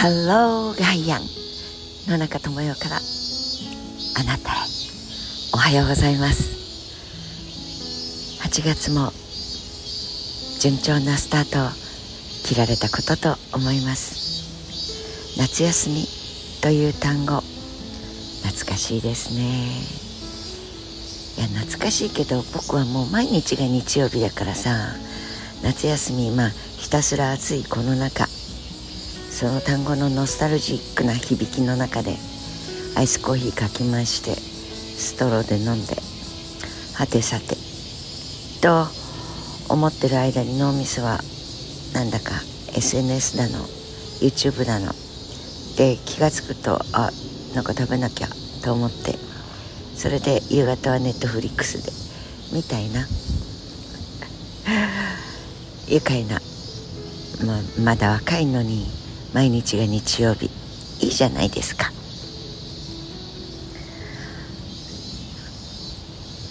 ハローガイアン。野中智代からあなたへ。おはようございます。8月も順調なスタートを切られたことと思います。夏休みという単語。懐かしいですね。いや懐かしいけど僕はもう毎日が日曜日だからさ。夏休みまあひたすら暑いこの中。その単語のノスタルジックな響きの中でアイスコーヒーかきましてストローで飲んではてさてと思ってる間に脳みそはなんだか SNS だの YouTube だので気が付くとあなんか食べなきゃと思ってそれで夕方はネットフリックスでみたいな。愉快な、まあ、まだ若いのに毎日が日曜日。いいじゃないですか。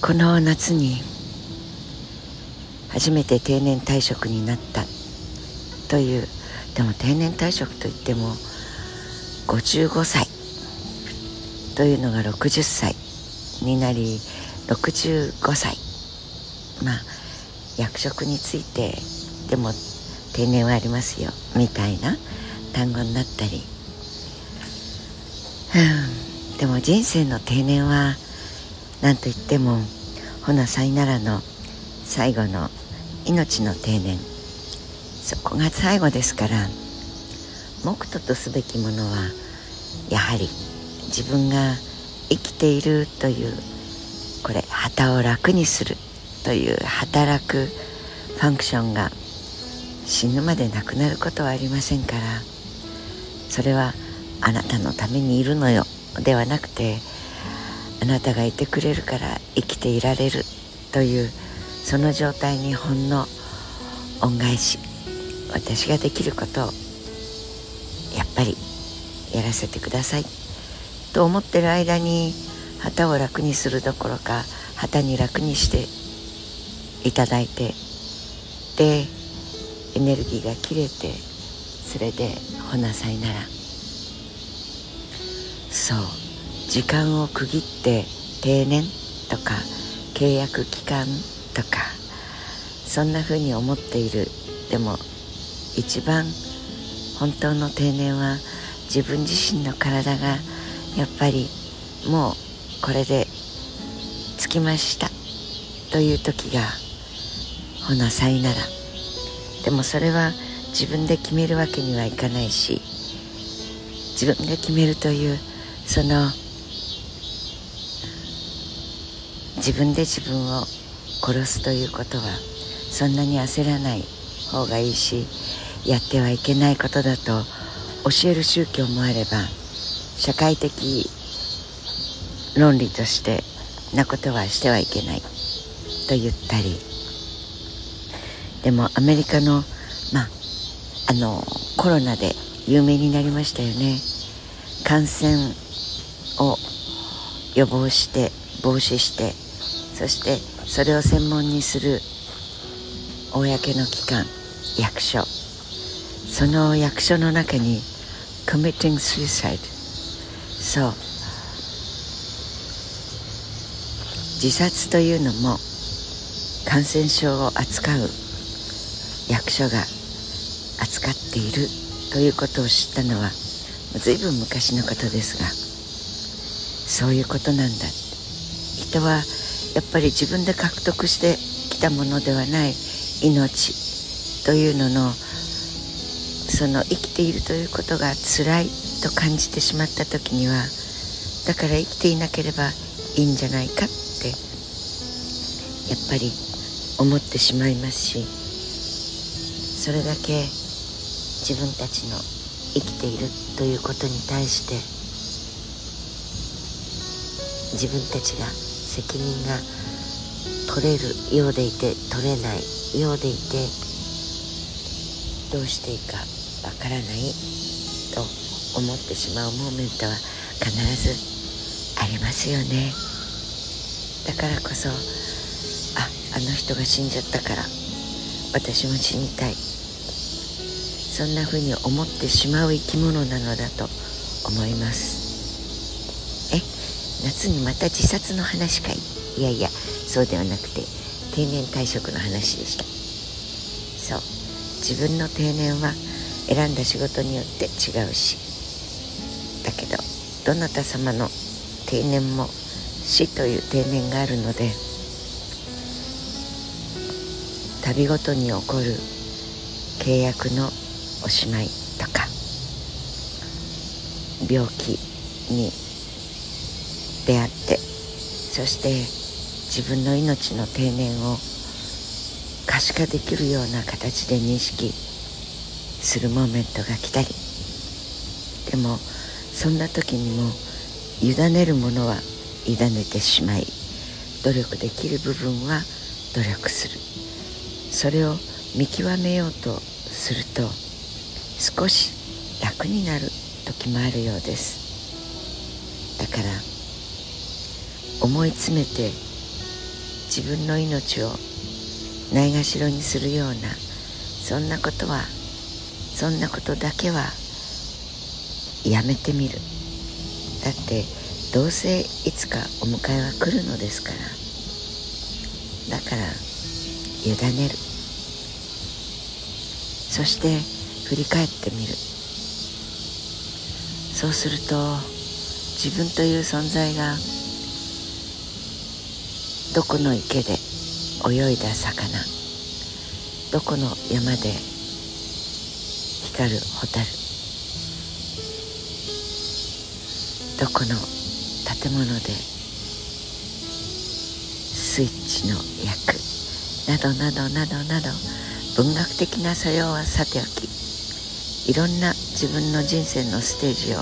この夏に初めて定年退職になった。というでも定年退職といっても55歳。というのが60歳になり65歳。まあ役職についてでも定年はありますよ。みたいな。単語になったり。うん。でも人生の定年は何といってもほなさいならの最後の命の定年。そこが最後ですから目途とすべきものはやはり自分が生きているというこれ旗を楽にするという働くファンクションが死ぬまでなくなることはありませんから。それはあなたのためにいるのよ。ではなくてあなたがいてくれるから生きていられるというその状態にほんの恩返し私ができることをやっぱりやらせてください。と思ってる間に旗を楽にするどころか旗に楽にしていただいてでエネルギーが切れてそれでほなさいならそう時間を区切って定年とか契約期間とかそんな風に思っているでも一番本当の定年は自分自身の体がやっぱりもうこれで着きましたという時がほなさいならでもそれは自分で決めるわけにはいかないし自分が決めるというその自分で自分を殺すということはそんなに焦らない方がいいしやってはいけないことだと教える宗教もあれば社会的論理としてなことはしてはいけないと言ったりでもアメリカのまああのコロナで有名になりましたよね。感染を予防して防止してそしてそれを専門にする公の機関役所。その役所の中に committing suicide そう。自殺というのも感染症を扱う役所が扱っているということを知ったのは随分昔のことですがそういうことなんだ。人はやっぱり自分で獲得してきたものではない命というののその生きているということが辛いと感じてしまった時にはだから生きていなければいいんじゃないかってやっぱり思ってしまいますしそれだけ自分たちの生きているということに対して自分たちが責任が取れるようでいて取れないようでいてどうしていいかわからないと思ってしまうモーメントは必ずありますよね。だからこそああの人が死んじゃったから私も死にたい。そんな風に思ってしまう生き物なのだと思います。え夏にまた自殺の話かい？いやいやそうではなくて定年退職の話でした。そう自分の定年は選んだ仕事によって違うし。だけどどなた様の定年も死という定年があるので旅ごとに起こる契約のおしまいとか病気に出会ってそして自分の命の定年を可視化できるような形で認識するモーメントが来たりでもそんな時にも委ねるものは委ねてしまい努力できる部分は努力する。それを見極めようとすると少し楽になる時もあるようです。だから思い詰めて自分の命をないがしろにするようなそんなことはそんなことだけはやめてみる。だってどうせいつかお迎えは来るのですから。だから委ねる。そして振り返ってみる。そうすると自分という存在がどこの池で泳いだ魚どこの山で光る蛍どこの建物でスイッチの役などなどなどなど文学的な素養はさておきいろんな自分の人生のステージを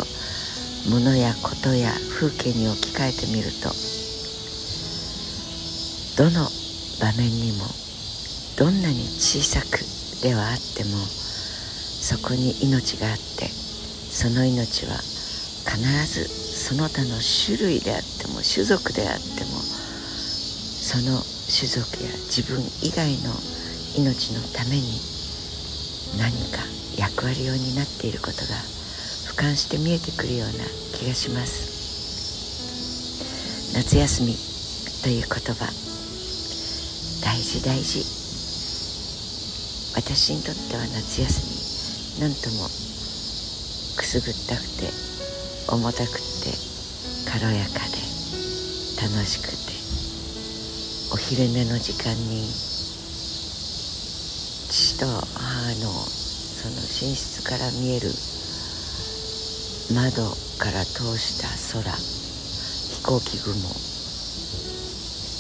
物やことや風景に置き換えてみるとどの場面にもどんなに小さくではあってもそこに命があってその命は必ずその他の種類であっても種族であってもその種族や自分以外の命のために何か役割を担っていることが俯瞰して見えてくるような気がします。夏休みという言葉大事大事。私にとっては夏休み何ともくすぐったくて重たくて軽やかで楽しくてお昼寝の時間に父と母のその寝室から見える窓から通した空飛行機雲。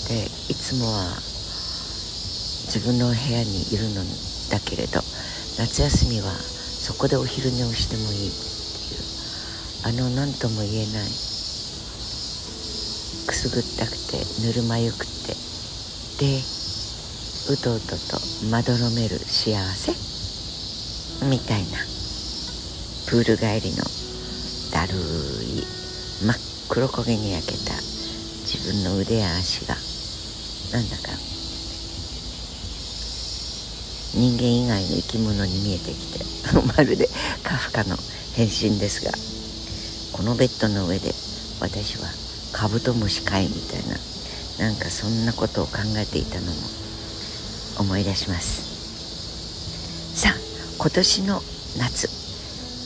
でいつもは自分の部屋にいるのだけれど夏休みはそこでお昼寝をしてもいいっていうあの何とも言えないくすぐったくてぬるま湯くてでうとうととまどろめる幸せみたいな。プール帰りのだるい真っ黒焦げに焼けた自分の腕や足がなんだか人間以外の生き物に見えてきて まるでカフカの変身ですがこのベッドの上で私はカブトムシかいみたいななんかそんなことを考えていたのも思い出します。今年の夏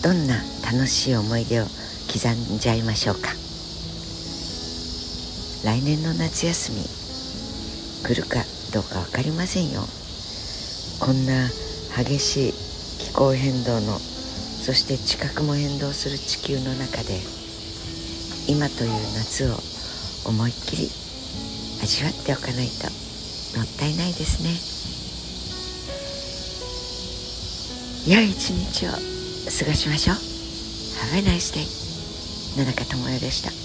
どんな楽しい思い出を刻んじゃいましょうか？来年の夏休み来るかどうか分かりませんよこんな激しい気候変動のそして地殻も変動する地球の中で今という夏を思いっきり味わっておかないともったいないですね。良い一日を過ごしましょう。Have a nice day 野中智代でした。